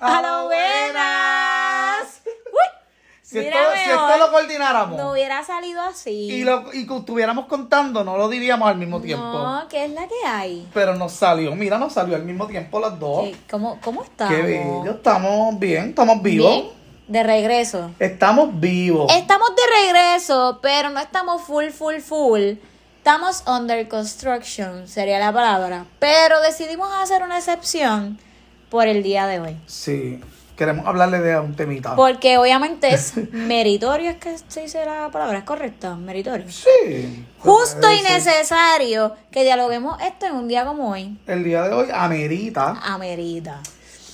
¡A lo buenas! Si esto, si lo coordináramos No hubiera salido así. y lo y que estuviéramos contando, no lo diríamos al mismo tiempo. No, ¿qué es la que hay? Pero nos salió, mira, nos salió al mismo tiempo las dos. ¿Qué- ¿Cómo, cómo estamos? Qué bello, estamos bien, estamos vivos. Bien, de regreso. Estamos vivos. Estamos de regreso, pero no estamos full, full, full. Estamos under construction, sería la palabra. Pero decidimos hacer una excepción por el día de hoy. Sí, queremos hablarle de un temita. Porque obviamente es meritorio, es que se dice la palabra, es correcta, meritorio. Sí. Justo y necesario que dialoguemos esto en un día como hoy. El día de hoy amerita Amerita.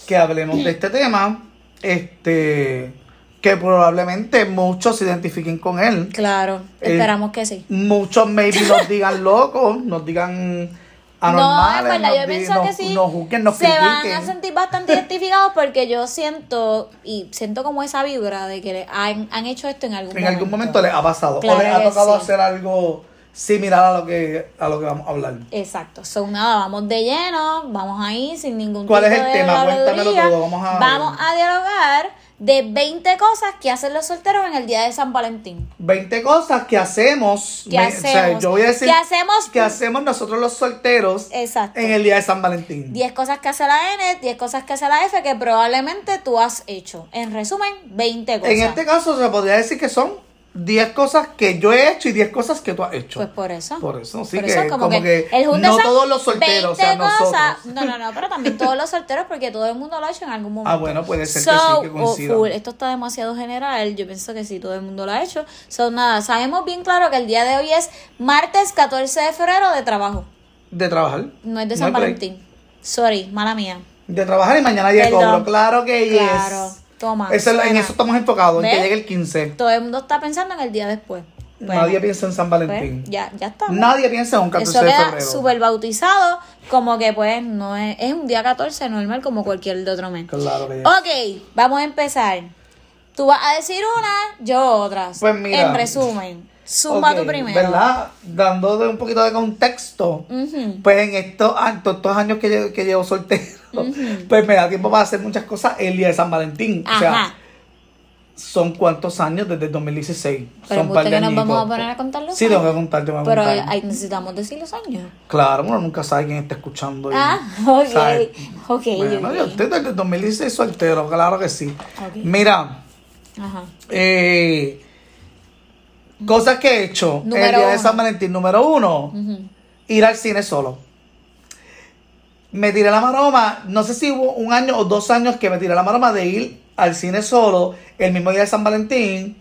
que hablemos de este tema, este, que probablemente muchos se identifiquen con él. Claro, Eh, esperamos que sí. Muchos maybe nos digan locos, nos digan No, es verdad, yo pienso nos- que sí. nos juzguen, nos se van a sentir bastante identificados porque yo siento y siento como esa vibra de que han, han hecho esto en algún En momento. algún momento les ha pasado Claro o les ha tocado sí. hacer algo similar a lo que a lo que vamos a hablar. Exacto. So, nada, vamos de lleno, vamos ahí sin ningún ¿Cuál tipo es el de tema? Cuéntamelo todo, vamos a- Vamos a dialogar de 20 cosas que hacen los solteros en el día de San Valentín. 20 cosas que hacemos, ¿Qué me- o sea, hacemos? yo voy a decir ¿Qué hacemos? que hacemos nosotros los solteros Exacto. en el día de San Valentín. 10 cosas que hace la N, 10 cosas que hace la F que probablemente tú has hecho. En resumen, 20 cosas. En este caso se podría decir que son 10 cosas que yo he hecho y 10 cosas que tú has hecho. Pues por eso. Por eso, sí Por que eso, como, que, el junte no son todos los solteros, o sea, 20 cosas. nosotros. No, no, no, pero también todos los solteros porque todo el mundo lo ha hecho en algún momento. Ah, bueno, puede ser que So, sí, que oh, coincidan. full, Esto está demasiado general. Yo pienso que sí, todo el mundo lo ha hecho. So, nada, sabemos bien claro que el día de hoy es martes 14 de febrero de trabajo. De trabajar. No es de San. Valentín. Sorry, mala mía. De trabajar y mañana ya cobro. Claro que. Claro, toma. Eso es- en suena. eso estamos enfocados, en que llegue el 15. Todo el mundo está pensando en el día después. Bueno, Nadie piensa en San pues, Valentín. ya, ya está. Nadie piensa en un 14 Eso de queda febrero. súper bautizado, como que pues no es, es un día 14 normal como cualquier de otro mes. Claro que. Ok, vamos a empezar. Tú vas a decir una, yo otras. Pues mira. En resumen, suma Ok, tu primero. ¿Verdad? Dando de un poquito de contexto. Pues en estos, estos años que, llevo- que llevo soltero, pues me da tiempo para hacer muchas cosas el día de San Valentín. O sea, son cuántos años desde el 2016. Pero son par ¿usted de que nos vamos a poner a contar los Sí, años? tengo que contarte. Pero contar. ahí necesitamos decir los años. Claro, uno nunca sabe quién está escuchando. y- Ah, ok. ¿sabe? Ok, Bueno, yo estoy desde el 2016 soltero, claro que sí. Mira, Ajá. eh, cosas que he hecho el Número día de. San Valentín. Número uno, ir al cine solo. Me tiré la maroma, no sé si hubo un año o dos años que me tiré la maroma de ir al cine solo el mismo día de San Valentín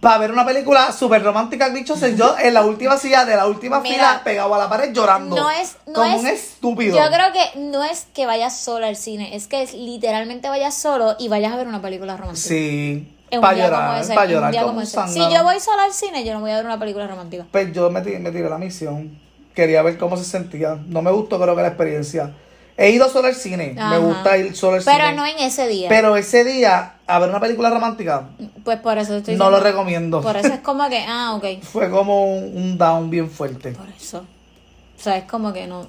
para ver una película súper romántica, dicho sea, yo en la última silla de la última Mira, fila pegado a la pared llorando. No es, no como es, un estúpido. Yo creo que no es que vayas solo al cine, es que literalmente vayas solo y vayas a ver una película romántica. Sí, un para día como llorar, ese, para un llorar día como como un ese. Si yo voy sola al cine, yo no voy a ver una película romántica. Pues yo me tiré, me tiré la misión. Quería ver cómo se sentía. No me gustó, creo que la experiencia. He ido solo al cine. Me gusta ir solo al Pero cine. no en ese día. Pero ese día, a ver una película romántica, pues por eso estoy no lo recomiendo. Por eso es como que, ah, ok. Fue como un, un down bien fuerte. Por eso. O sea, es como que no.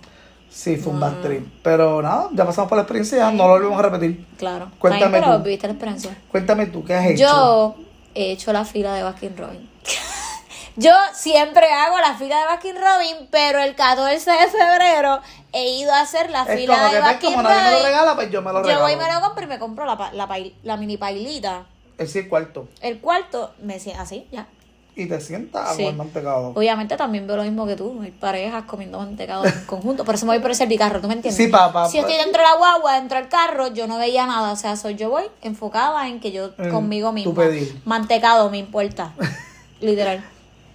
Sí, fue un bad trip. Pero nada, ya pasamos por la experiencia, no lo volvemos a repetir. Claro. Cuéntame bien, pero tú. viviste la experiencia. Cuéntame tú, ¿qué has hecho? Yo he hecho la fila de Baskin Robin. Yo siempre hago la fila de Baskin Robin, pero el 14 de febrero he ido a hacer la es fila como de que pues, Baskin como nadie me lo Robin. regala, pues yo me lo Yo regalo. voy y me lo compro y me compro la, la, pail- la mini pailita. Es el cuarto. El cuarto, me así, ya. Y te sientas Sí. con el mantecado. Obviamente también veo lo mismo que tú, hay parejas comiendo mantecado en conjunto, por eso me voy por el servicarro, ¿tú me entiendes? Sí, pa, pa, Si estoy dentro de la guagua, dentro del carro, yo no veía nada, o sea, soy yo voy enfocada en que yo En conmigo misma. Mantecado, me importa. Literal.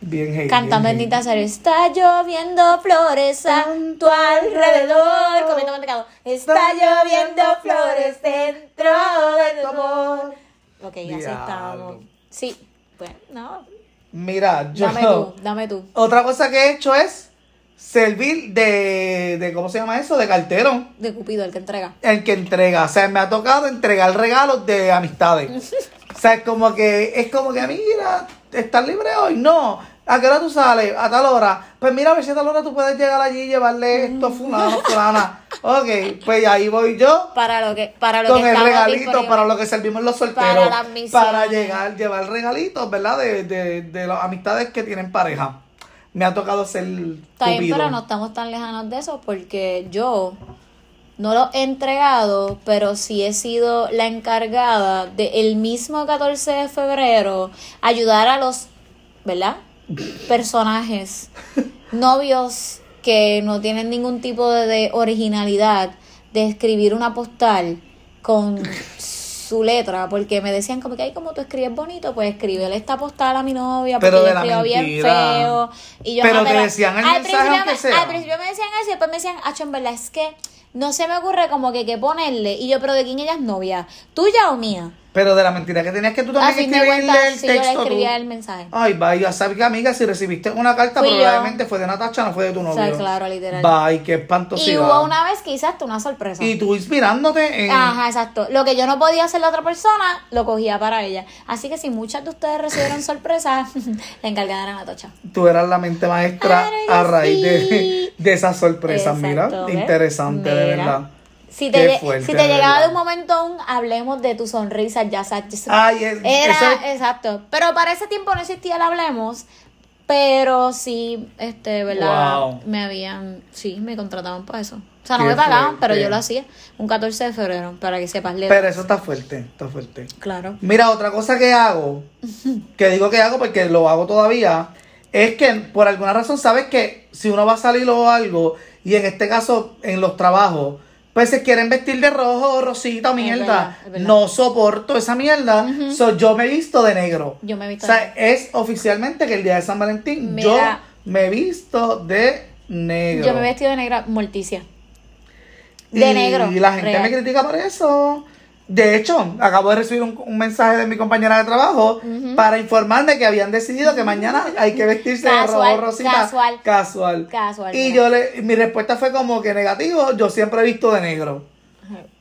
Bien hate. Cantando bien bendita ser. Está lloviendo flores a tu alrededor. Comiendo mantecado. Está lloviendo flores dentro de tu amor. Ok, así Diablo. estábamos. Sí, pues no. Mira, yo... Dame tú, dame tú. Otra cosa que he hecho es servir de, de ¿cómo se llama eso? De cartero. De Cupido, el que entrega. El que entrega. O sea, me ha tocado entregar regalos de amistades. o sea, es como que, es como que, mira, ¿estás libre hoy? No. ¿A qué hora tú sales? A tal hora. Pues mira, a ver si a tal hora tú puedes llegar allí y llevarle esto a fulano, fulana. Ok, pues ahí voy yo Para lo que, para lo con que el regalito para lo que servimos los solteros. Para las para llegar, llevar regalitos, ¿verdad? De, de, de las amistades que tienen pareja. Me ha tocado ser Está bien, pero no estamos tan lejanos de eso porque yo no lo he entregado, pero sí he sido la encargada de el mismo 14 de febrero ayudar a los, ¿verdad? Personajes, novios que no tienen ningún tipo de, de originalidad de escribir una postal con su letra, porque me decían como que, ay, como tú escribes bonito, pues escríbele esta postal a mi novia, porque Pero yo escribo bien feo. Y yo, Pero "Ah, te decían el al mensaje principio me- sea. Al principio me decían eso y después me decían, acho, en verdad, es que no se me ocurre como que qué ponerle. Y yo, pero ¿de quién ella es novia? ¿Tuya o mía? Pero de la mentira que tenías que tú también de escribirle cuentas, el si yo le texto. tú. escribía el mensaje. Ay, vaya, sabes que amiga, si recibiste una carta, Fui yo. probablemente fue de Natacha, no fue de tu novio. O sea, claro, literal. Bye, qué Y espantosidad. hubo una vez que hice hasta una sorpresa. Y tú inspirándote en... Ajá, exacto. Lo que yo no podía hacer la otra persona, lo cogía para ella. Así que si muchas de ustedes recibieron sorpresas, la encargada era Natacha. Tú eras la mente maestra a raíz de, sí. de esas sorpresas, mira. Exacto, ¿ves? Interesante, de Mira. verdad. Si te, fuerte, si te llegaba de un momento un hablemos de tu sonrisa, ya sabes. Ay, es- Era, exacto. Pero para ese tiempo no existía el hablemos. Pero sí, este, ¿verdad? Wow. Me habían, sí, me contrataban para eso. O sea, no Qué me pagaban, fuerte. pero yo lo hacía un 14 de febrero, para que sepas. le- Pero eso está fuerte, está fuerte. Claro. Mira, otra cosa que hago, que digo que hago porque lo hago todavía, es que por alguna razón sabes que si uno va a salir o algo, y en este caso en los trabajos, pues se quieren vestir de rojo, rosita, mierda. verdad, es verdad. No soporto esa mierda. So, yo me he visto de negro. Yo me he visto O sea, es oficialmente que el día de San Valentín yo me he visto de negro. Yo me he vestido de negra morticia. De y negro. Y la gente real. me critica por eso. De hecho, acabo de recibir un, un mensaje de mi compañera de trabajo para informarme que habían decidido que mañana hay que vestirse de rojo rosita. casual. Casual. Casual, Y yo le, mi respuesta fue como que negativo, yo siempre he visto de negro.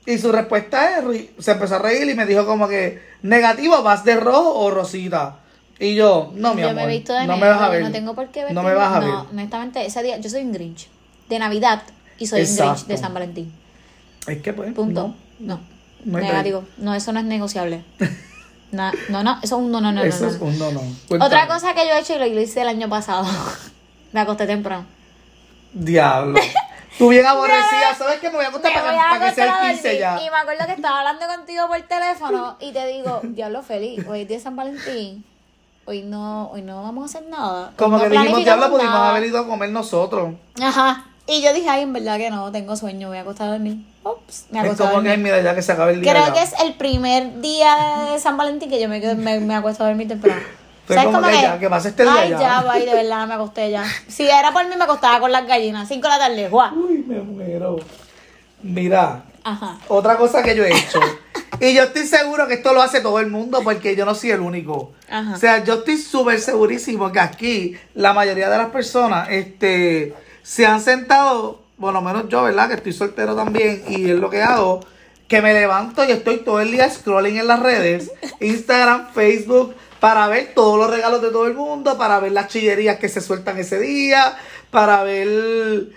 Y su respuesta es, se empezó a reír y me dijo como que, negativo, ¿vas de rojo o rosita? Y yo, no, mi yo amor, me he visto de no negro. me vas a ver. No tengo por qué vestirme. No me vas a ver. No, honestamente, ese día yo soy un Grinch. De Navidad. Y soy un Grinch de San Valentín. Es que pues, Punto. no. No. No Negativo. No, eso no es negociable. Na- no, no, eso es un no, no, no. no, Eso no, es no. un no, no. Otra Cuéntame. cosa que yo he hecho y lo hice el año pasado. me acosté temprano. Diablo. Tú bien aborrecida, ¿sabes qué? Me voy a acostar para, que- a para que sea el 15 dormir. ya. Y me acuerdo que estaba hablando contigo por teléfono y te digo, diablo feliz, hoy es día de San Valentín. Hoy no, hoy no vamos a hacer nada. Como no que dijimos, diablo, pudimos nada". haber ido a comer nosotros. Ajá. Y yo dije, ay, en verdad que no, tengo sueño, voy a acostar a dormir. Ups, me Es acosté a como que, mira, ya que se acabe el día. Creo ya. que es el primer día de San Valentín que yo me, me, me acuesto a dormir temprano. Fue ¿Sabes como que ya, que pase este día Ay, ya. ya, bye, de verdad, me acosté ya. Si era por mí, me acostaba con las gallinas. Cinco de la tarde, guau. Uy, me muero. Mira, Ajá. otra cosa que yo he hecho. y yo estoy seguro que esto lo hace todo el mundo porque yo no soy el único. Ajá. O sea, yo estoy súper segurísimo que aquí la mayoría de las personas este, se han sentado, lo menos yo, ¿verdad? Que estoy soltero también y es lo que hago, que me levanto y estoy todo el día scrolling en las redes, Instagram, Facebook, para ver todos los regalos de todo el mundo, para ver las chillerías que se sueltan ese día, para ver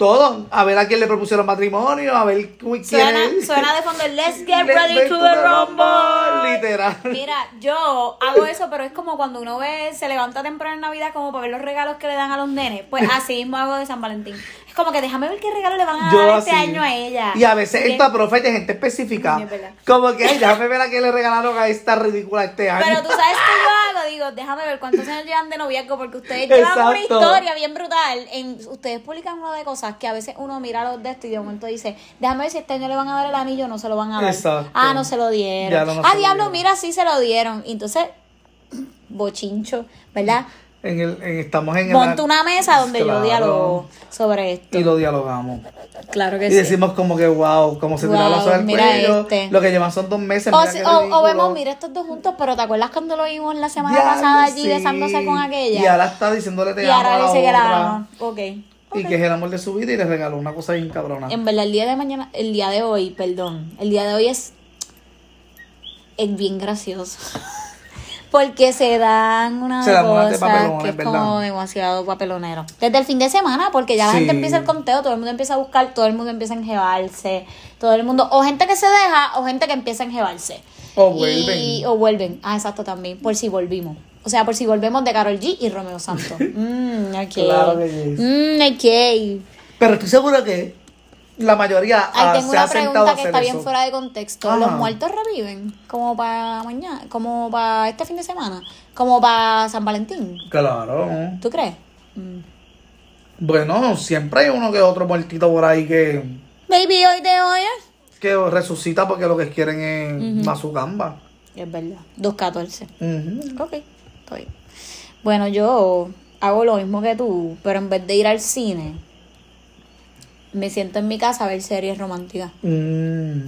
todo, a ver a quién le propusieron matrimonio, a ver quién Suena, es- suena de fondo el Let's get Let's ready to the the rumble. rumble, literal. Mira, yo hago eso, pero es como cuando uno ve, se levanta temprano en Navidad como para ver los regalos que le dan a los nenes. Pues así mismo hago de San Valentín. Como que déjame ver qué regalo le van a Yo dar este así. año a ella. Y a veces Porque- esta profe de gente específica. Sí, es verdad. Como que, ay, déjame ver a qué le regalaron a esta ridícula este año. Pero tú sabes que yo hago, digo, déjame ver cuántos años llevan de noviazgo, porque ustedes llevan una historia bien brutal. En, ustedes publican una de cosas que a veces uno mira los de esto y de momento dice, déjame ver si este año le van a dar el anillo o no se lo van a dar. Exacto. Ah, no se lo dieron. No, ah, diablo, dieron. mira, sí se lo dieron. Y entonces, bochincho, ¿verdad? En el, en- estamos en Monto el. una mesa donde Claro. yo dialogo sobre esto. Y lo dialogamos. Claro que Y sí. decimos como que, wow, como se tira la Wow, soga al cuello. este. Lo que llevan son dos meses. O, si- o- o vemos, mira estos dos juntos, pero ¿te acuerdas cuando lo vimos la semana pasada allí sí. besándose con aquella? Y ahora está diciéndole te Y amo ahora a la dice que la otra. ama. Ok. Y que es el amor de su vida y le regaló una cosa bien cabrona. En verdad, el día de mañana, el día de hoy, perdón, el día de hoy es, es bien gracioso. Porque se dan una Se dan cosa papelón, que es es como demasiado papelonero. Desde el fin de semana, porque ya la Sí. gente empieza el conteo, todo el mundo empieza a buscar, todo el mundo empieza a enjebarse, todo el mundo, o gente que se deja, o gente que empieza a enjebarse. O Y- vuelven. o vuelven. Ah, exacto, también. Por si volvimos. O sea, por si volvemos de Carol G y Romeo Santos. Mmm, ok. Claro que yes. Mmm, ok. Pero estoy seguro que la mayoría ah, tengo se ha una sentado a pregunta que hacer está bien fuera de contexto. Ajá. ¿Los muertos reviven? Como para mañana, como para este fin de semana, como para San Valentín. Claro. ¿Tú crees? Mm. Bueno, siempre hay uno que otro muertito por ahí que, Baby, hoy de hoy que resucita porque lo que quieren es mazucamba. Es verdad. 2.14. Ujú. Ok, estoy. Bueno, yo hago lo mismo que tú, pero en vez de ir al cine, me siento en mi casa a ver series románticas. Mm.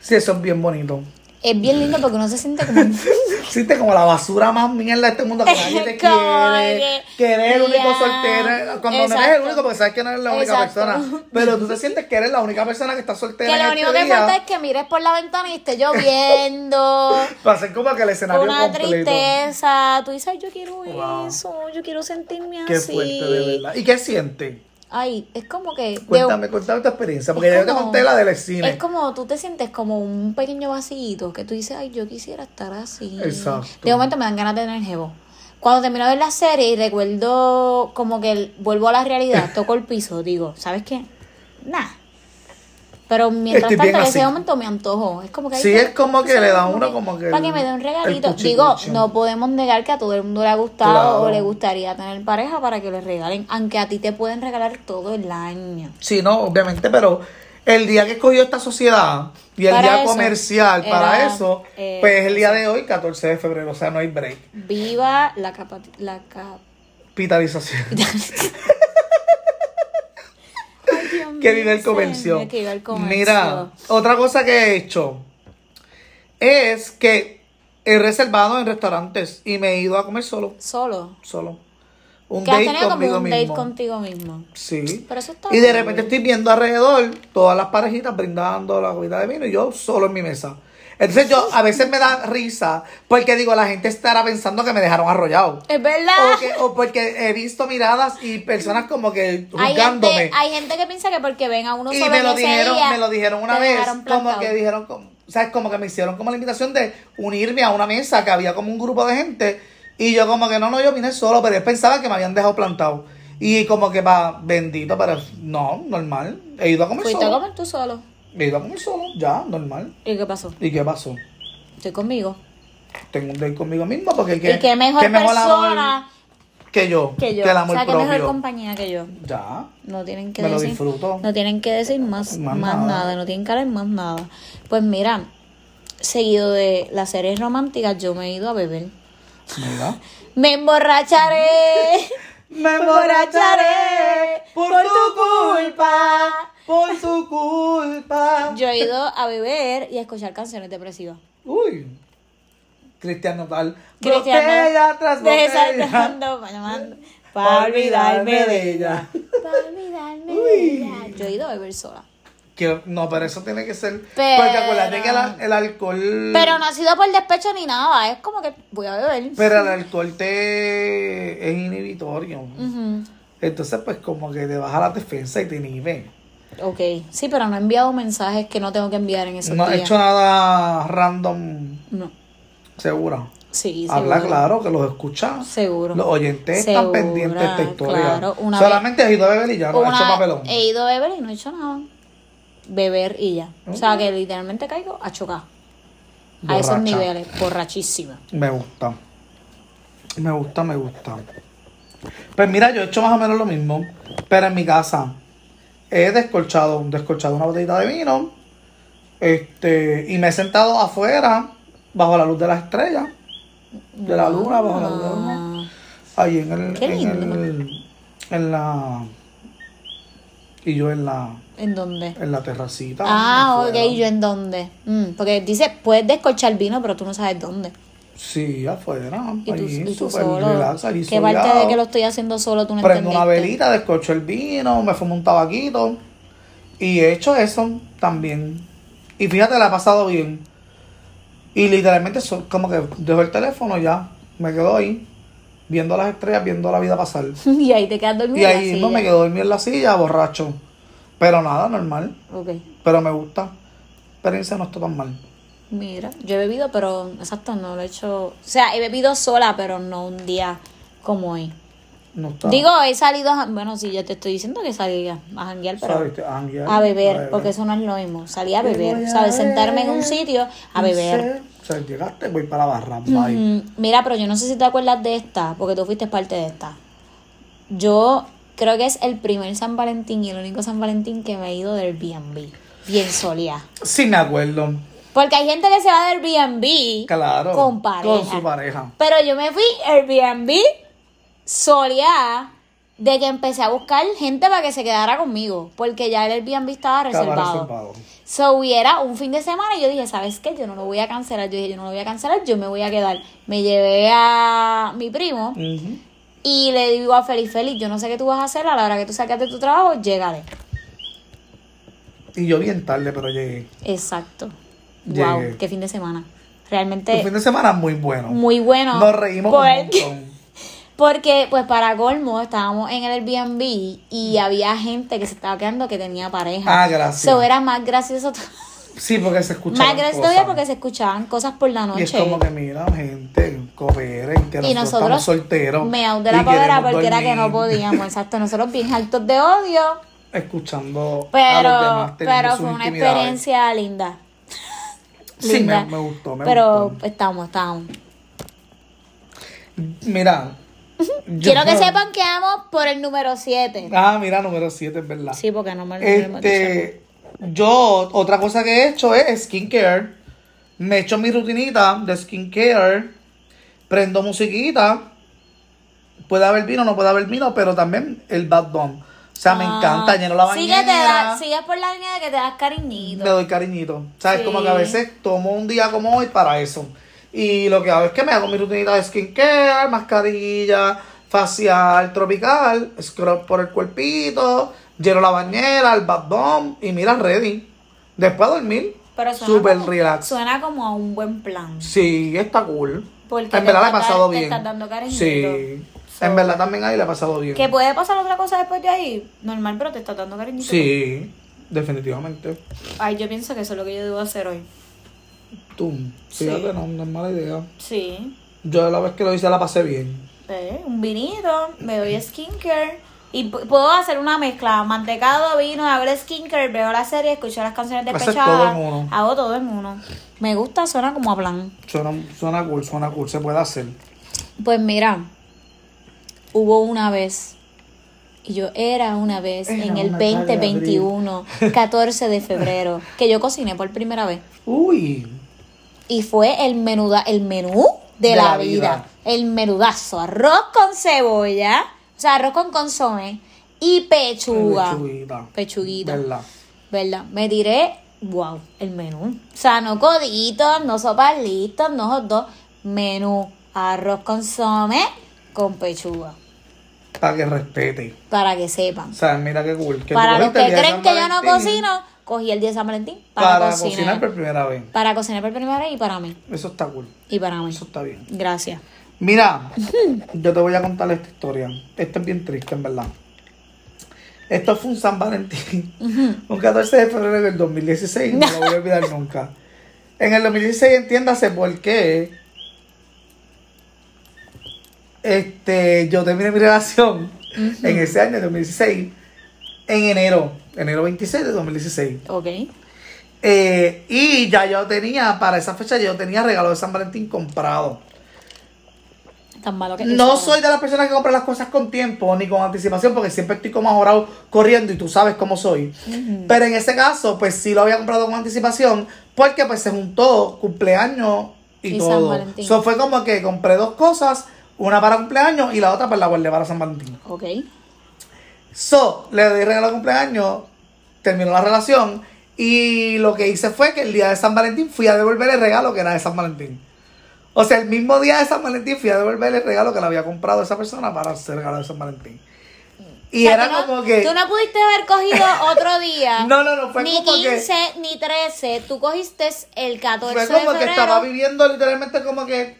Sí, eso es bien bonito. Es bien lindo porque uno se siente como... Siente como la basura más mierda de este mundo que nadie te quiere. que- eres el único soltero. Cuando no eres el único, porque sabes que no eres la única Exacto. persona. Pero tú te sientes que eres la única persona que está soltera. que lo en único este que día, falta es que mires por la ventana y esté lloviendo. Para hacer como que el escenario una completo. tristeza. Tú dices, "Ay, yo quiero Wow. eso, yo quiero sentirme Qué así. fuerte, de verdad. ¿Y qué sientes? Ay, es como que... de- Cuéntame, cuéntame tu experiencia. Porque ya yo te conté la del cine. Es como tú te sientes como un pequeño vasito que tú dices, ay, yo quisiera estar así. Exacto. De momento me dan ganas de tener jevo. Cuando termino de ver la serie y recuerdo como que el- vuelvo a la realidad, toco el piso, digo, ¿sabes qué? Nah. Pero mientras Estoy tanto, en ese momento me antojo. Es como que... Sí, que- es como que le da uno como que Para que me dé un regalito. Digo, no podemos negar que a todo el mundo le ha gustado Claro. o le gustaría tener pareja para que le regalen. Aunque a ti te pueden regalar todo el año. Sí, no, obviamente, pero el día que escogió esta sociedad y el Para día eso, comercial para eso, eh, pues es el día de hoy, 14 de febrero, o sea, no hay break. Viva la capa... La cap- Pitalización. Ay, Dios que vive el comercio. señor, que vive el comercio. Mira, otra cosa que he hecho es que he reservado en restaurantes y me he ido a comer solo, Solo. solo. Un Que has date tenido como conmigo un date mismo. contigo mismo. Sí. Pero eso está Y de repente estoy viendo alrededor todas las parejitas brindando la copita de vino y yo solo en mi mesa. Entonces yo a veces me da risa porque digo, la gente estará pensando que me dejaron arrollado. Es verdad. O, que- o porque he visto miradas y personas como que Hay juzgándome. gente, hay gente que piensa que porque ven a uno y solo me lo ese dijeron, día, me lo dijeron una vez, como que dijeron, como, ¿sabes? Como que me hicieron como la invitación de unirme a una mesa que había como un grupo de gente y yo como que no, no, yo vine solo, pero ellos pensaban que me habían dejado plantado. Y como que va, bendito, pero no, normal. He ido a comer Fuiste a solo. comer tú solo. He ido a comer solo, ya, normal. ¿Y qué pasó? ¿Y qué pasó? Estoy conmigo. Tengo un date conmigo mismo porque que, y qué mejor qué amor persona que yo, que yo. que el o amor sea, qué propio. mejor compañía que yo. Ya, No tienen que me lo decir. disfruto. No tienen que decir más, Más más, nada. nada. no tienen que hablar más nada. Pues mira, seguido de las series románticas, yo me he ido a beber. Mira. Me emborracharé. Me emborracharé por tu culpa. Por tu culpa. Yo he ido a beber y a escuchar canciones depresivas. Uy. Cristian Nodal. Cristiano, Botella tras botella. Para olvidarme de ella. Para olvidarme de ella. Yo he ido a beber sola. Que, no, pero eso tiene que ser. Pero- Porque acuérdate que el, el alcohol. Pero no ha sido por despecho ni nada. Es como que voy a beber. Pero el alcohol te es inhibitorio. Entonces, pues, como que te baja la defensa y te inhibe. Ok, sí, pero no he enviado mensajes que no tengo que enviar en esos No he días. hecho nada random, No, segura. sí, Habla seguro. claro, que los escucha. Seguro. Los oyentes están pendientes de esta historia. claro. Una Solamente has ido a beber y ya no Una- hecho papelón. He ido a beber y no he hecho nada. Beber y ya. O sea que literalmente caigo a chocar. A esos niveles, borrachísima. Me gusta. Me gusta, me gusta. Pues mira, yo he hecho más o menos lo mismo, pero en mi casa he descolchado, descolchado una botellita de vino, este, y me he sentado afuera, bajo la luz de las estrellas, de la luna, bajo la luz de la luna, Ah, ahí en el, Qué en lindo. el, en la, y yo en la, ¿En dónde? en la terracita. Ah, ok, afuera. ¿yo en dónde? Mm, porque dice, puedes descorchar vino, pero tú no sabes dónde. Sí, afuera, Y tú, allí, y tú súper solo. relax, allí ¿Qué parte de que lo estoy haciendo solo tú no Prendo una velita, descorcho el vino, me fumo un tabaquito. Y he hecho eso también. Y fíjate, la he pasado bien. Y literalmente como que dejo el teléfono ya, me quedo ahí, viendo las estrellas, viendo la vida pasar. y ahí te quedas dormido. Y en la ahí mismo silla. me quedo dormido en la silla, borracho. Pero nada, normal. Ok. Pero me gusta. Experiencia no está tan mal. Mira, yo he bebido, pero exacto, no lo he hecho. O sea, he bebido sola, pero no un día como hoy. No está. Digo, he salido, a- bueno, sí, yo te estoy diciendo que salí a, a janguear, pero ¿sabes? A janguear, a beber, porque eso no es lo mismo. Salí a beber, ¿sabes? Sentarme en un sitio a beber. O sea, llegaste, voy para la barra. Bye. Mira, pero yo no sé si te acuerdas de esta, porque tú fuiste parte de esta. Yo creo que es el primer San Valentín y el único San Valentín que me he ido del Airbnb. Bien solía. Sí, me acuerdo. Porque hay gente que se va del Airbnb Claro. con pareja. Con su pareja. Pero yo me fui Airbnb solía de que empecé a buscar gente para que se quedara conmigo. Porque ya el Airbnb estaba Estaba reservado. reservado. So hubiera un fin de semana y yo dije, ¿sabes qué? Yo no lo voy a cancelar. Yo dije, yo no lo voy a cancelar, yo me voy a quedar. Me llevé a mi primo y le digo a Feliz, Feliz, yo no sé qué tú vas a hacer a la hora que tú saques de tu trabajo, llégale. Y yo bien tarde, pero llegué. Exacto. Wow, qué fin de semana. Un Realmente fin de semana muy bueno. muy bueno. Nos reímos un porque- montón. Porque, pues, para colmo, estábamos en el Airbnb y había gente que se estaba quedando que tenía pareja. Ah, gracias. So, era más gracioso, Sí, porque se escucha. más gracioso todavía porque se escuchaban cosas por la Y es noche. como que, mira, gente, cooperen, que Y nosotros, solteros. me de la queremos porque era que no dormir podíamos. Exacto, nosotros bien altos de odio. Escuchando a Pero, los demás pero fue una experiencia linda. Sí, me, linda. me gustó, me pero gustó. estamos, estamos. Mira. Quiero que sepan que vamos por el número 7. Ah, mira, número 7, es verdad. Sí, porque no me lo. Este, yo, otra cosa que he hecho es skincare. Me he hecho mi rutinita de skincare. Prendo musiquita. Puede haber vino, no puede haber vino, pero también el bad bomb. O sea, me Ah, encanta, lleno la sí que bañera. te da- Sigues por la línea de que te das cariñito. me doy cariñito. ¿Sabes? Sí. Como que a veces tomo un día como hoy para eso. Y lo que hago es que me hago mi rutinita de skincare, mascarilla, facial, tropical, scrub por el cuerpito, lleno la bañera, el bath bomb y mira, ready. Después a dormir, Pero suena super como, relax. Suena como a un buen plan. Sí, está cool. Porque en te verdad la he pasado te bien. estás dando cariñito. Sí. So- En verdad también ahí la he pasado bien. Que puede pasar otra cosa después de ahí. Normal, pero te estás dando cariñito. Sí, definitivamente. Ay, yo pienso que eso es lo que yo debo hacer hoy. Tú, fíjate, Sí. no, no es mala idea. Sí. Yo la vez que lo hice la pasé bien. Eh, un vinito, me doy skincare. Y puedo hacer una mezcla, mantecado, vino, hago el skincare, veo la serie, escucho las canciones de Pechada, todo en uno. hago todo en uno. Me gusta, suena como a plan. Suena, suena cool, suena cool, se puede hacer. Pues mira, hubo una vez, y yo era una vez Era en el una tarde de 2021, 14 de febrero, que yo cociné por primera vez. Uy, Y fue el menuda, el menú de, De la, la vida. vida. El menudazo. Arroz con cebolla. O sea, arroz con consomé. Y pechuga. Pechuguita. Pechuguita. ¿Verdad? ¿Verdad? Me tiré, wow, el menú. O sea, no coditos, no sopas listas, no hot dog. Menú. Arroz consomé con pechuga. Para que respete. Para que sepan. O sea, mira qué cool. Que para los que creen que yo no cocino, cogí el día de San Valentín para, Para, cocinar. cocinar por primera vez. Para cocinar por primera vez y para mí. Eso está cool. Y para mí. Eso está bien. Gracias. Mira, yo te voy a contar esta historia. Esto es bien triste, en verdad. Esto fue un San Valentín. Un 14 de febrero del 2016. No lo voy a olvidar nunca. En el 2016, entiéndase por qué. Este, yo terminé mi relación en ese año, 2016, en enero, enero 26 de 2016. Ok. Eh, y ya yo tenía, para esa fecha, yo tenía regalo de San Valentín comprado. Tan malo que No eso. soy de las personas que compran las cosas con tiempo ni con anticipación porque siempre estoy como ahorrado corriendo y tú sabes cómo soy. Pero en ese caso, pues sí lo había comprado con anticipación porque pues se juntó cumpleaños y, Y San todo. Valentín. Eso fue como que compré dos cosas, una para cumpleaños y la otra pues la guardé para San Valentín. Ok. So, le di regalo de cumpleaños, terminó la relación y lo que hice fue que el día de San Valentín fui a devolver el regalo que era de San Valentín. O sea, el mismo día de San Valentín fui a devolver el regalo que le había comprado esa persona para hacer regalo de San Valentín. Y O sea, era no- como que. Tú no pudiste haber cogido otro día. No, no, no, fue ni como que- 15, ni 13. Tú cogiste el 14 Fue de como febrero. que estaba viviendo literalmente como que.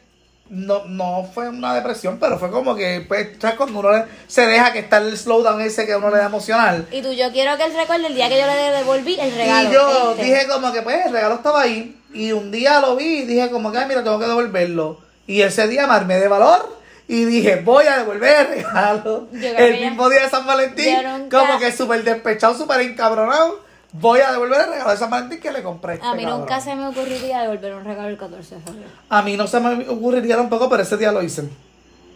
No, no fue una depresión, pero fue como que, pues, ¿sabes? Cuando uno le- se deja que está el slowdown ese que uno le da emocional. Y tú, yo quiero que él recuerde el día que yo le devolví el regalo. Y yo este. dije como que, pues, el regalo estaba ahí. Y un día lo vi y dije como que, ay, mira, tengo que devolverlo. Y ese día me armé de valor y dije, voy a devolver el regalo. El mismo día de San Valentín, nunca- como que súper despechado, súper encabronado. Voy a devolver el regalo de San Valentín que le compré. a este A mí nunca cabrón. se me ocurriría devolver un regalo el 14 de febrero. A mí no se me ocurriría tampoco, pero ese día lo hice.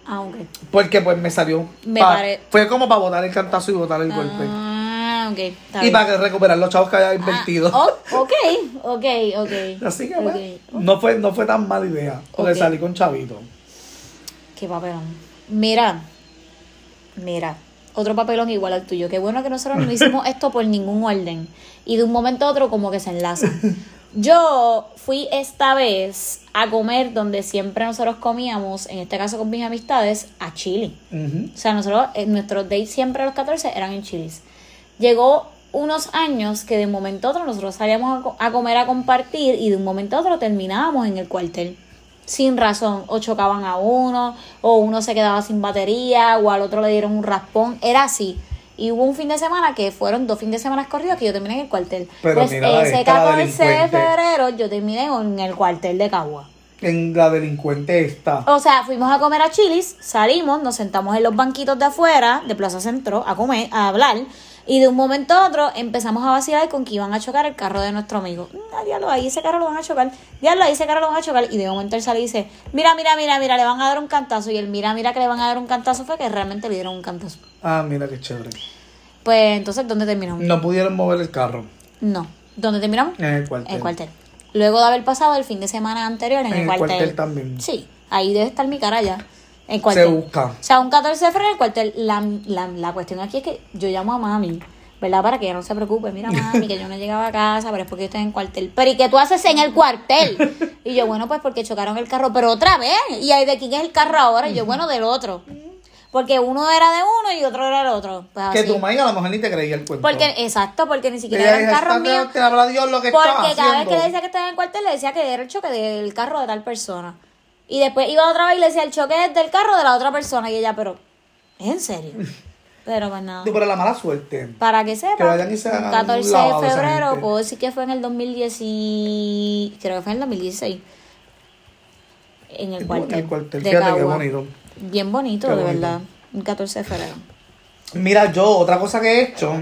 Aunque. Porque pues me salió. Me pa- pare- Fue como para botar el cantazo y botar el golpe. Ah, ok. está Y bien. para recuperar los chavos que había Ah, invertido. oh, ok, ok, ok. Así que pues, Ok. no fue, no fue tan mala idea. Porque Ok. salí con chavito. Qué papelón. Mira, mira, otro papelón igual al tuyo. Qué bueno que nosotros no hicimos esto por ningún orden. Y de un momento a otro como que se enlaza. Yo fui esta vez a comer donde siempre nosotros comíamos, en este caso con mis amistades, a Chile. O sea, nosotros, eh, nuestros dates siempre a los 14 eran en Chilis. Llegó unos años que de un momento a otro nosotros salíamos a, a comer, a compartir y de un momento a otro terminábamos en el cuartel. Sin razón. O chocaban a uno, o uno se quedaba sin batería, o al otro le dieron un raspón. Era así. Y hubo un fin de semana que fueron dos fines de semana corridos que yo terminé en el cuartel. Pero pues mira ese esta, la 14 de febrero yo terminé en el cuartel de Cagua. En la delincuente esta. O sea, fuimos a comer a Chilis, salimos, nos sentamos en los banquitos de afuera, de Plaza Centro, a comer, a hablar, y de un momento a otro empezamos a vacilar con que iban a chocar el carro de nuestro amigo. Ah, diablo, ahí ese carro lo van a chocar, diablo, ahí ese carro lo van a chocar, y de momento él sale y dice, mira, mira, mira, mira, le van a dar un cantazo, y el mira, mira que le van a dar un cantazo fue que realmente le dieron un cantazo. Ah, mira qué chévere. Pues entonces, ¿dónde terminamos? No pudieron mover el carro. No. ¿Dónde terminamos? En el cuartel. En el cuartel. Luego de haber pasado el fin de semana anterior en, En el el cuartel. cuartel también. Sí, ahí debe estar mi cara ya. En el cuartel. Se busca. O sea, un 14 de febrero el cuartel. La, la, la cuestión aquí es que yo llamo a mami, ¿verdad? Para que ella no se preocupe. Mira, mami, que yo no llegaba a casa, pero es porque yo estoy en el cuartel. Pero ¿y qué tú haces en el cuartel? Y yo, bueno, pues porque chocaron el carro, pero otra vez. ¿Y ahí de quién es el carro ahora? Y yo, bueno, del otro. Porque uno era de uno y otro era del otro. Pues Que así. tu maíz a lo mejor ni te creía el cuento. Porque, exacto, porque ni siquiera "Está- míos. Te habrá Dios lo que Porque cada vez haciendo". que le decía que estaba en el cuartel, le decía que era el choque del carro de tal persona. Y después iba otra vez y le decía, el choque es del carro de la otra persona. Y ella, pero, ¿es en serio? Pero pues nada. Pero la mala suerte. Para que sepa, Que vayan y se hagan un 14 un lavado de febrero, puedo decir que fue en el 2010 y... Creo que fue en el 2016. En el En cuartel. el cuartel. de Fíjate qué bonito. Bien bonito, Qué de bonito. verdad. Un 14 de febrero. Mira, yo, otra cosa que he hecho,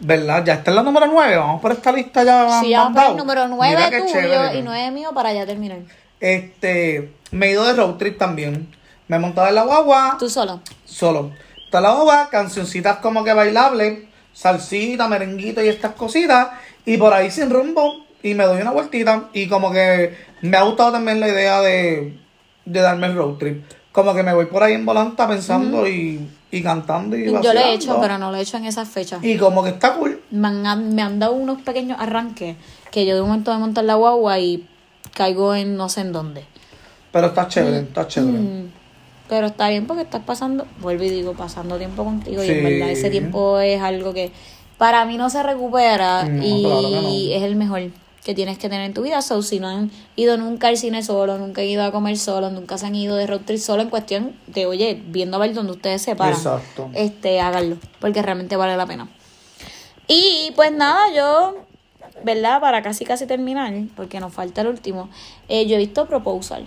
¿verdad? Ya está en la número 9, vamos por esta lista ya. Sí, vamos por el número Mira 9 qué tuyo chévere. y 9 mío para ya terminar. Este, me he ido de road trip también. Me he montado en la guagua, Tú solo. solo. Está la guagua, cancioncitas como que bailables, salsita, merenguito y estas cositas. Y por ahí sin rumbo. Y me doy una vueltita. Y como que me ha gustado también la idea de, de darme el road trip. Como que me voy por ahí en volanta pensando y, y cantando y Yo lo he hecho, pero no lo he hecho en esas fechas. Y como que está cool. Me han, me han dado unos pequeños arranques que yo de un momento de montar la guagua y caigo en no sé en dónde. Pero está chévere, está chévere. Mm, Pero está bien porque estás pasando, vuelvo y digo, pasando tiempo contigo y en verdad ese tiempo es algo que para mí no se recupera No, y claro que no. es el mejor que tienes que tener en tu vida. So, si no han ido nunca al cine solo, nunca han ido a comer solo, nunca se han ido de road trip solo en cuestión de, oye, viendo a ver donde ustedes se paran. Exacto. Este, háganlo, porque realmente vale la pena. Y pues nada, yo, ¿verdad? Para casi casi terminar, porque nos falta el último, eh, yo he visto Proposal.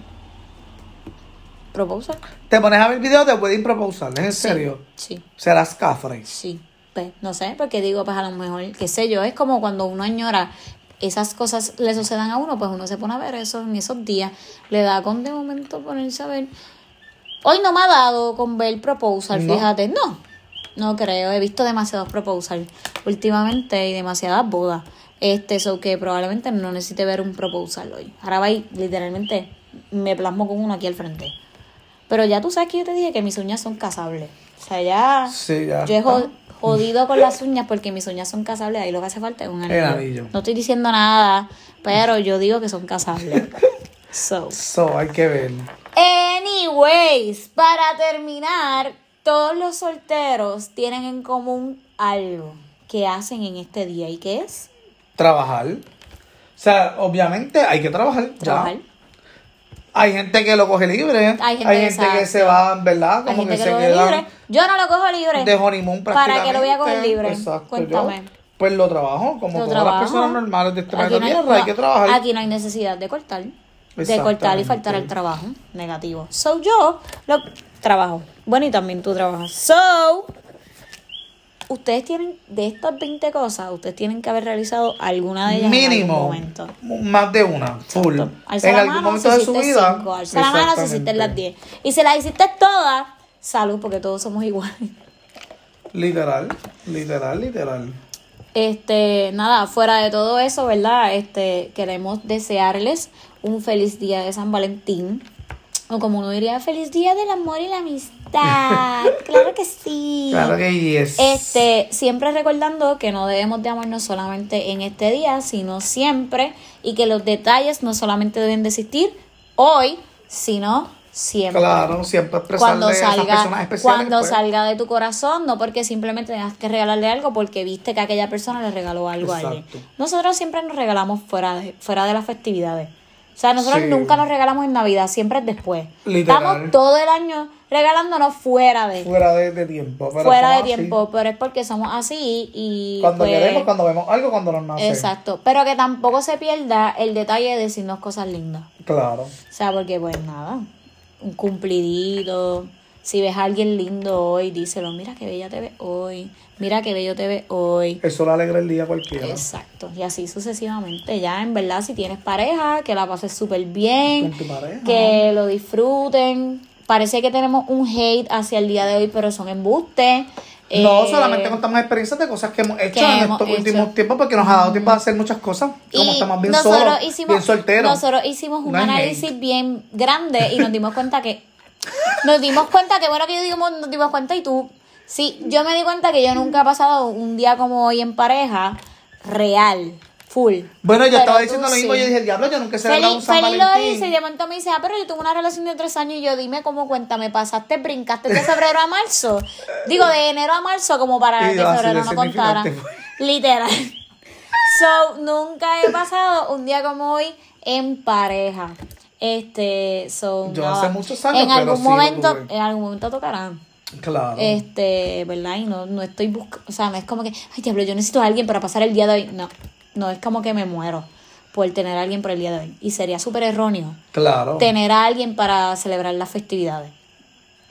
Proposal. Te pones a ver videos de Wedding Proposal, ¿es en serio? Sí, Serás cafre. sí. Pues no sé, porque digo, pues a lo mejor, qué sé yo, es como cuando uno añora esas cosas le sucedan a uno, pues uno se pone a ver eso en esos días, le da con de momento ponerse a ver. Hoy no me ha dado con ver Proposal, No. fíjate, no, no creo, he visto demasiados Proposal últimamente y demasiadas bodas. Este, so que probablemente no necesite ver un Proposal hoy. Ahora va y literalmente me plasmo con uno aquí al frente. Pero ya tú sabes que yo te dije que mis uñas son casables. O sea, ya. Sí, ya Yo he jodido con las uñas porque mis uñas son casables. Ahí lo que hace falta es un anillo. El anillo. No estoy diciendo nada, pero yo digo que son casables. So. So, hay que ver. Anyways, para terminar, todos los solteros tienen en común algo que hacen en este día. ¿Y qué es? Trabajar. O sea, obviamente hay que trabajar. Trabajar. Hay gente que lo coge libre. Hay Hay gente, gente, que se va, ¿verdad? Hay Como gente que, que, se quedan libre. Yo no lo cojo libre. de honeymoon ¿Para prácticamente. qué lo voy a coger libre? Exacto. Cuéntame. Yo, pues lo trabajo, como Lo todas trabajo. las personas normales de este planeta no hay- Tierra, hay que trabajar. Aquí no hay necesidad de cortar. De cortar y faltar al trabajo. Negativo. So yo lo trabajo. Bueno, y también tú trabajas. So, ustedes tienen, de estas 20 cosas, ustedes tienen que haber realizado alguna de ellas en algún Mínimo, momento. más de una, full. En algún momento de su vida. cinco, alza la mano si hiciste las exactamente. 10. Y si las hiciste todas, salud, porque todos somos iguales. Literal, literal, literal. Este, nada, fuera de todo eso, ¿verdad? Este, queremos desearles un feliz día de San Valentín. O como uno diría, feliz día del amor y la amistad. Claro que sí. Claro que yes. Este, siempre recordando que no debemos de amarnos solamente en este día, sino siempre, y que los detalles no solamente deben de existir hoy, sino siempre. Claro, siempre Cuando a salga, personas especiales. cuando pues. salga de tu corazón, no porque simplemente tengas que regalarle algo porque viste que aquella persona le regaló algo a alguien. Nosotros siempre nos regalamos fuera de, fuera de las festividades. O sea, nosotros Sí. nunca nos regalamos en Navidad, siempre es después. Literal. Estamos todo el año regalándonos fuera de Fuera de, de tiempo. pero fuera de así. tiempo, pero es porque somos así y Cuando pues, queremos, cuando vemos algo, cuando nos nace. exacto, pero que tampoco se pierda el detalle de decirnos cosas lindas. Claro. O sea, porque pues nada, un cumplidito. Si ves a alguien lindo hoy, díselo, mira qué bella te ves hoy, mira qué bello te ves hoy. Eso le alegra el día a cualquiera. Exacto, y así sucesivamente. Ya en verdad, si tienes pareja, que la pases súper bien, Con tu pareja. que lo disfruten. Parece que tenemos un hate hacia el día de hoy, pero son embustes. No, Eh, solamente contamos experiencias de cosas que hemos hecho que en hemos estos hecho. últimos tiempos porque nos ha dado tiempo de hacer muchas cosas. Como y estamos bien nosotros solos, hicimos, bien solteros. Nosotros hicimos un No análisis hate. bien grande y nos dimos cuenta que. Nos dimos cuenta que, bueno, que yo digo, nos dimos cuenta y tú. Sí, yo me di cuenta que yo nunca he pasado un día como hoy en pareja real, full. Bueno, yo Pero estaba diciendo lo sí. mismo. Yo dije, diablo, yo nunca he celebrado un San Feliz lo Valentín. dice y de momento me dice, ah, pero yo tuve una relación de tres años y yo dime cómo cuéntame, pasaste, brincaste de febrero a marzo. Digo, de enero a marzo como para que febrero no contara. Literal. So, nunca he pasado un día como hoy en pareja. Este, so, Yo nada. hace muchos años, en pero algún sí lo momento, tuve. en algún momento tocará. Claro. Este, ¿verdad? Y no, no estoy buscando, o sea, no es como que, ay, diablo, yo necesito a alguien para pasar el día de hoy. No, no es como que me muero por tener a alguien por el día de hoy. Y sería súper erróneo claro. tener a alguien para celebrar las festividades.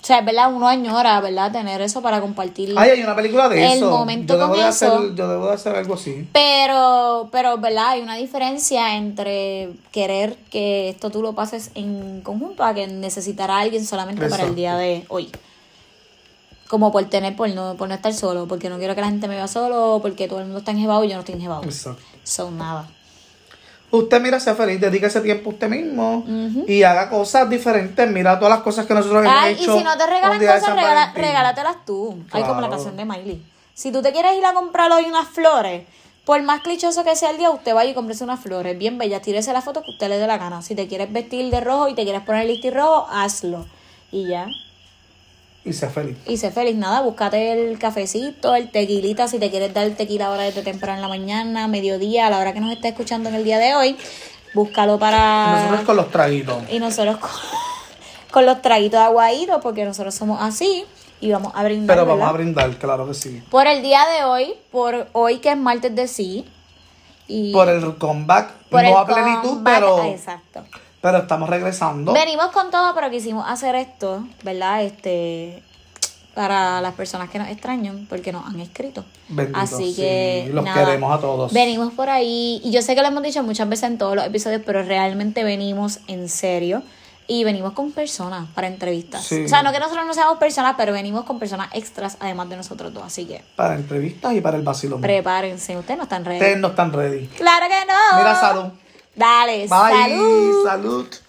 O sea, es verdad, uno añora, ¿verdad? Tener eso para compartir. Ay, hay una película de el eso. momento yo debo con de eso. hacer, yo debo de hacer algo así. Pero, pero, ¿verdad? Hay una diferencia entre querer que esto tú lo pases en conjunto a que necesitar a alguien solamente para el día de hoy. Como por tener, por no, por no estar solo, porque no quiero que la gente me vea solo, porque todo el mundo está enjebado y yo no estoy enjebado. Exacto. Son nada. Usted mira, sea feliz, dedique ese tiempo a usted mismo y haga cosas diferentes. Mira todas las cosas que nosotros hemos Ay, y si no te regalan cosas, regala- regálatelas tú. Hay como la Claro. canción de Miley. Si tú te quieres ir a comprar hoy unas flores, por más clichoso que sea el día, usted vaya y cómprese unas flores bien bellas. Tírese la foto que usted le dé la gana. Si te quieres vestir de rojo y te quieres poner listi rojo, hazlo. Y ya. Y sea feliz. Y sé feliz, nada, búscate el cafecito, el tequilita, si te quieres dar el tequila ahora desde temprano en la mañana, mediodía, a la hora que nos esté escuchando en el día de hoy, búscalo para... Nosotros con los traguitos. Y nosotros con, con los traguitos aguaditos, porque nosotros somos así, y vamos a brindar, Pero vamos ¿verdad? a brindar, claro que sí. Por el día de hoy, por hoy que es martes de sí, y Por el comeback, por no el a plenitud, comeback, pero, ah, Exacto. Pero estamos regresando. Venimos con todo, pero quisimos hacer esto, ¿verdad? Este para las personas que nos extrañan, porque nos han escrito. Bendito, Así sí, que los nada, queremos a todos. Venimos por ahí, y yo sé que lo hemos dicho muchas veces en todos los episodios, pero realmente venimos en serio. Y venimos con personas para entrevistas. Sí. O sea, no que nosotros no seamos personas, pero venimos con personas extras además de nosotros dos. Así que Para entrevistas y para el vacilón. prepárense. Ustedes no están ready. Ustedes no están ready. Claro que no. Mira, salud. Dale, Bye. salud. salud.